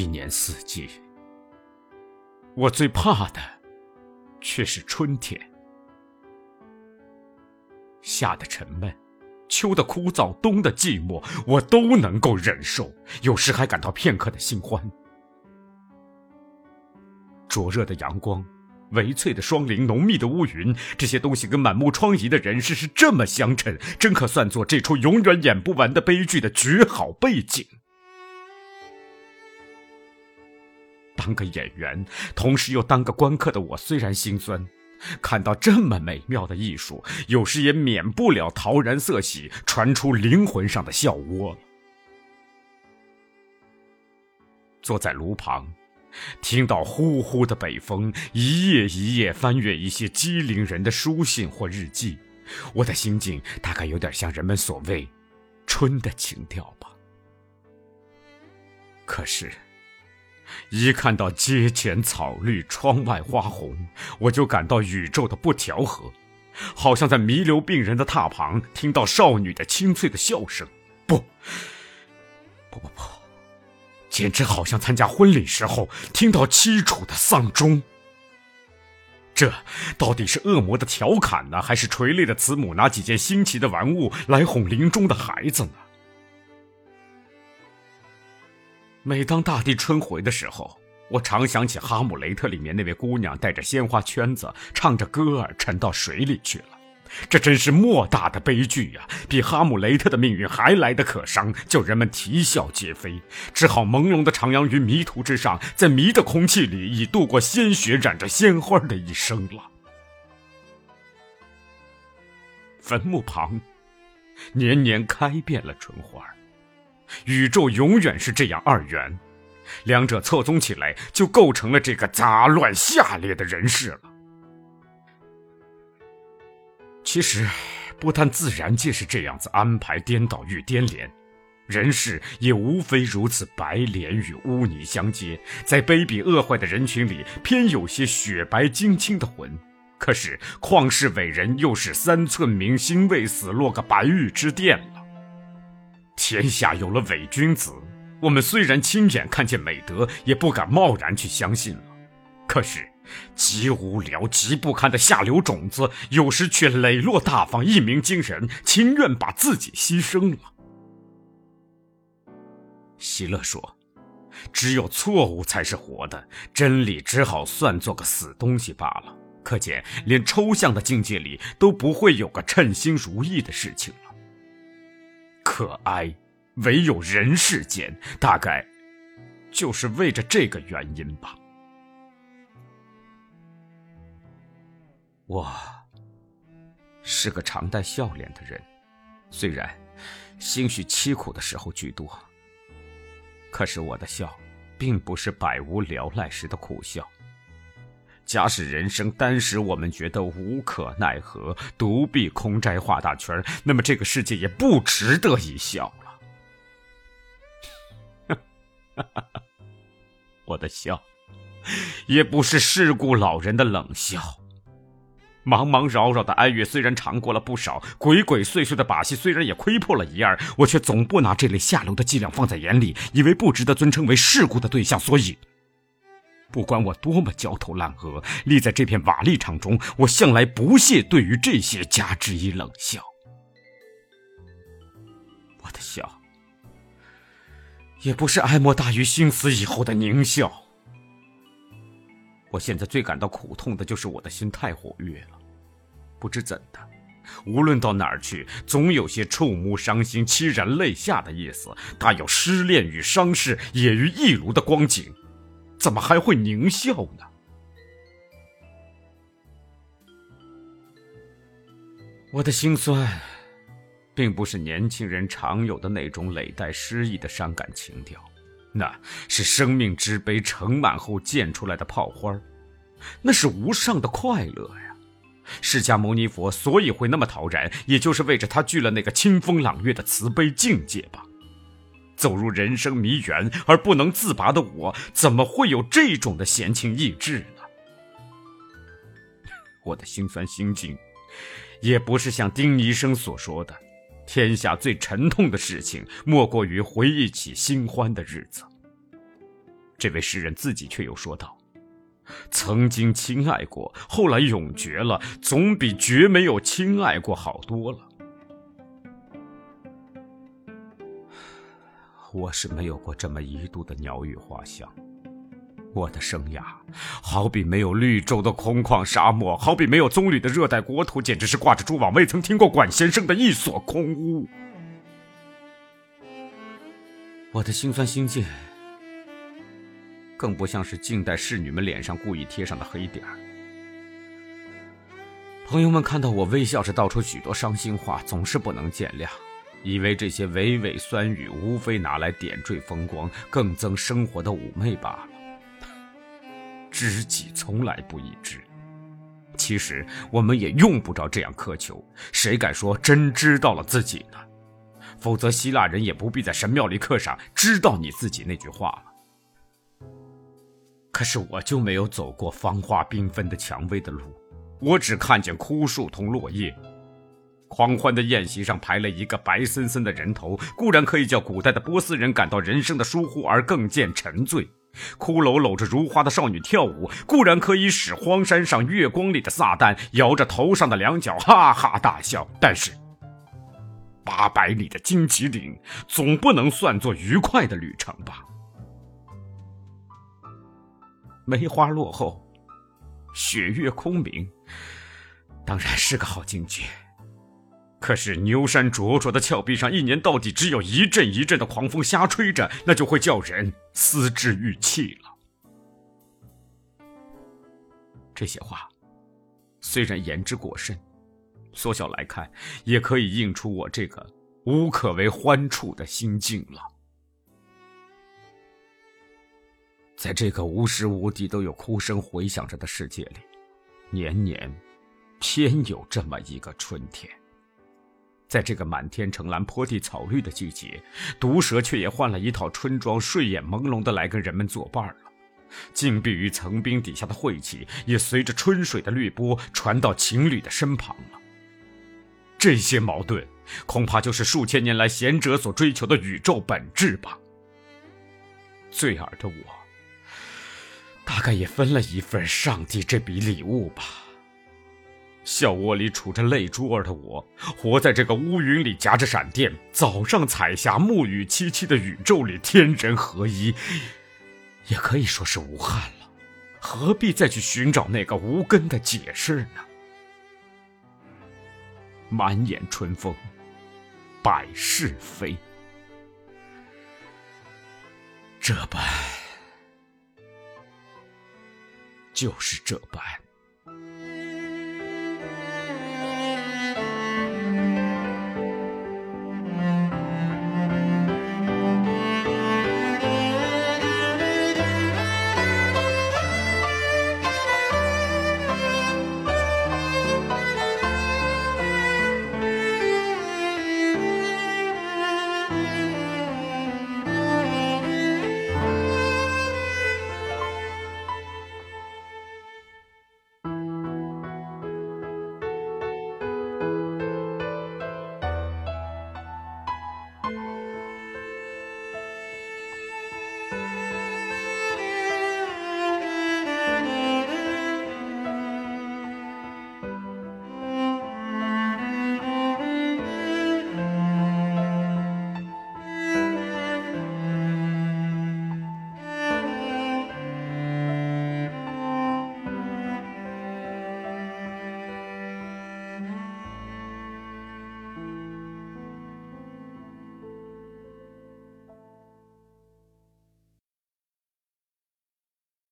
一年四季，我最怕的却是春天。夏的沉闷，秋的枯燥，冬的寂寞，我都能够忍受，有时还感到片刻的新欢。灼热的阳光，微翠的霜林，浓密的乌云，这些东西跟满目疮痍的人世是这么相称，真可算作这出永远演不完的悲剧的绝好背景。当个演员，同时又当个观客的我，虽然心酸。看到这么美妙的艺术，有时也免不了陶然色喜，传出灵魂上的笑窝。坐在炉旁，听到呼呼的北风，一页一页翻阅一些机灵人的书信或日记，我的心境大概有点像人们所谓“春的情调”吧。可是。一看到街前草绿，窗外花红，我就感到宇宙的不调和，好像在弥留病人的榻旁听到少女的清脆的笑声。不，不不不，简直好像参加婚礼时候听到凄楚的丧钟。这到底是恶魔的调侃呢，还是垂泪的慈母拿几件新奇的玩物来哄临终的孩子呢？每当大地春回的时候，我常想起《哈姆雷特》里面那位姑娘带着鲜花圈子，唱着歌儿沉到水里去了。这真是莫大的悲剧呀！比哈姆雷特的命运还来得可伤，叫人们啼笑皆非，只好朦胧的徜徉于迷途之上，在迷的空气里，已度过鲜血染着鲜花的一生了。坟墓旁，年年开遍了春花。宇宙永远是这样二元，两者错综起来，就构成了这个杂乱下劣的人世了。其实，不但自然界是这样子安排颠倒与颠连，人世也无非如此，白莲与污泥相接，在卑鄙恶坏的人群里，偏有些雪白晶清的魂。可是，旷世伟人又是三寸明心未死，落个白玉之殿了。天下有了伪君子，我们虽然亲眼看见美德，也不敢贸然去相信了。可是，极无聊、极不堪的下流种子，有时却磊落大方、一鸣惊人，情愿把自己牺牲了。希勒说：“只有错误才是活的，真理只好算做个死东西罢了。”可见，连抽象的境界里都不会有个称心如意的事情了。可哀，唯有人世间，大概就是为着这个原因吧。我是个常带笑脸的人，虽然兴许凄苦的时候居多，可是我的笑，并不是百无聊赖时的苦笑。假使人生单使我们觉得无可奈何，独臂空摘画大圈那么这个世界也不值得一笑了。我的笑，也不是世故老人的冷笑。茫茫扰扰的哀乐虽然尝过了不少，鬼鬼祟祟的把戏虽然也窥破了一二，我却总不拿这类下流的伎俩放在眼里，以为不值得尊称为世故的对象，所以。不管我多么焦头烂额，立在这片瓦砾场中，我向来不屑对于这些加之以冷笑。我的笑，也不是哀莫大于心死以后的狞笑。我现在最感到苦痛的就是我的心太活跃了，不知怎的，无论到哪儿去，总有些触目伤心、凄然泪下的意思，大有失恋与伤势也于一炉的光景。怎么还会狞笑呢？我的心酸，并不是年轻人常有的那种累带诗意的伤感情调，那是生命之杯盛满后溅出来的泡花那是无上的快乐呀！释迦牟尼佛所以会那么陶然，也就是为着他具了那个清风朗月的慈悲境界吧。走入人生迷园而不能自拔的我，怎么会有这种的闲情逸致呢？我的心酸心境，也不是像丁医生所说的，天下最沉痛的事情，莫过于回忆起新欢的日子。这位诗人自己却又说道：“曾经亲爱过，后来永绝了，总比绝没有亲爱过好多了。”我是没有过这么一度的鸟语花香。我的生涯，好比没有绿洲的空旷沙漠，好比没有棕榈的热带国土，简直是挂着蛛网未曾听过管先生的一所空屋。我的心酸心境，更不像是近代侍女们脸上故意贴上的黑点儿。朋友们看到我微笑着道出许多伤心话，总是不能见谅，以为这些娓娓酸语无非拿来点缀风光，更增生活的妩媚罢了。知己从来不易知，其实我们也用不着这样苛求。谁敢说真知道了自己呢？否则，希腊人也不必在神庙里刻上“知道你自己”那句话了。可是，我就没有走过芳华缤纷的蔷薇的路，我只看见枯树同落叶。狂欢的宴席上排了一个白森森的人头，固然可以叫古代的波斯人感到人生的疏忽而更见沉醉。骷髅搂着如花的少女跳舞，固然可以使荒山上月光里的撒旦摇着头上的两角哈哈大笑，但是八百里的荆棘岭总不能算作愉快的旅程吧？梅花落后，雪月空明，当然是个好境界。可是牛山灼灼的峭壁上，一年到底只有一阵一阵的狂风瞎吹着，那就会叫人思之欲泣了。这些话虽然言之过深，缩小来看，也可以映出我这个无可为欢处的心境了。在这个无时无地都有哭声回响着的世界里，年年偏有这么一个春天。在这个满天橙蓝、坡地草绿的季节，毒蛇却也换了一套春装，睡眼朦胧的来跟人们作伴了。禁闭于层冰底下的晦气，也随着春水的绿波传到情侣的身旁了。这些矛盾，恐怕就是数千年来贤者所追求的宇宙本质吧。醉耳的我，大概也分了一份上帝这笔礼物吧。笑窝里杵着泪珠儿的我，活在这个乌云里夹着闪电，早上彩霞，暮雨凄凄的宇宙里，天人合一，也可以说是无憾了。何必再去寻找那个无根的解释呢？满眼春风，百事非，这般就是这般。